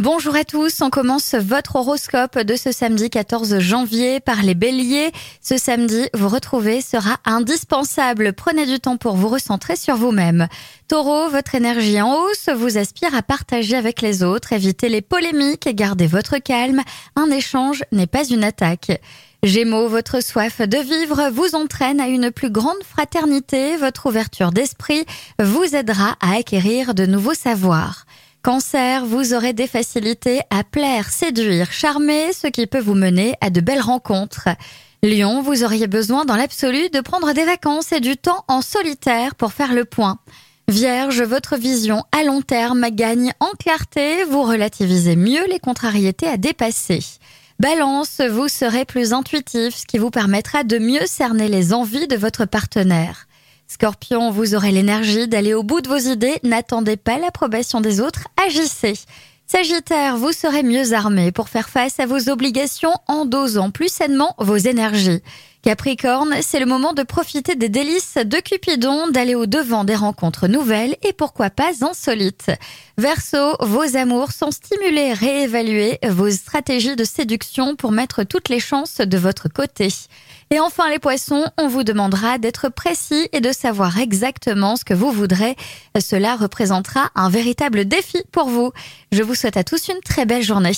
Bonjour à tous, on commence votre horoscope de ce samedi 14 janvier par les béliers. Ce samedi, vous retrouver sera indispensable. Prenez du temps pour vous recentrer sur vous-même. Taureau, votre énergie en hausse vous aspire à partager avec les autres. Évitez les polémiques, gardez votre calme. Un échange n'est pas une attaque. Gémeaux, votre soif de vivre vous entraîne à une plus grande fraternité. Votre ouverture d'esprit vous aidera à acquérir de nouveaux savoirs. Cancer, vous aurez des facilités à plaire, séduire, charmer, ce qui peut vous mener à de belles rencontres. Lion, vous auriez besoin dans l'absolu de prendre des vacances et du temps en solitaire pour faire le point. Vierge, votre vision à long terme gagne en clarté, vous relativisez mieux les contrariétés à dépasser. Balance, vous serez plus intuitif, ce qui vous permettra de mieux cerner les envies de votre partenaire. Scorpion, vous aurez l'énergie d'aller au bout de vos idées, n'attendez pas l'approbation des autres, agissez. Sagittaire, vous serez mieux armé pour faire face à vos obligations en dosant plus sainement vos énergies. Capricorne, c'est le moment de profiter des délices de Cupidon, d'aller au devant des rencontres nouvelles et pourquoi pas insolites. Verseau, vos amours sont stimulés, réévaluez vos stratégies de séduction pour mettre toutes les chances de votre côté. Et enfin les poissons, on vous demandera d'être précis et de savoir exactement ce que vous voudrez. Cela représentera un véritable défi pour vous. Je vous souhaite à tous une très belle journée.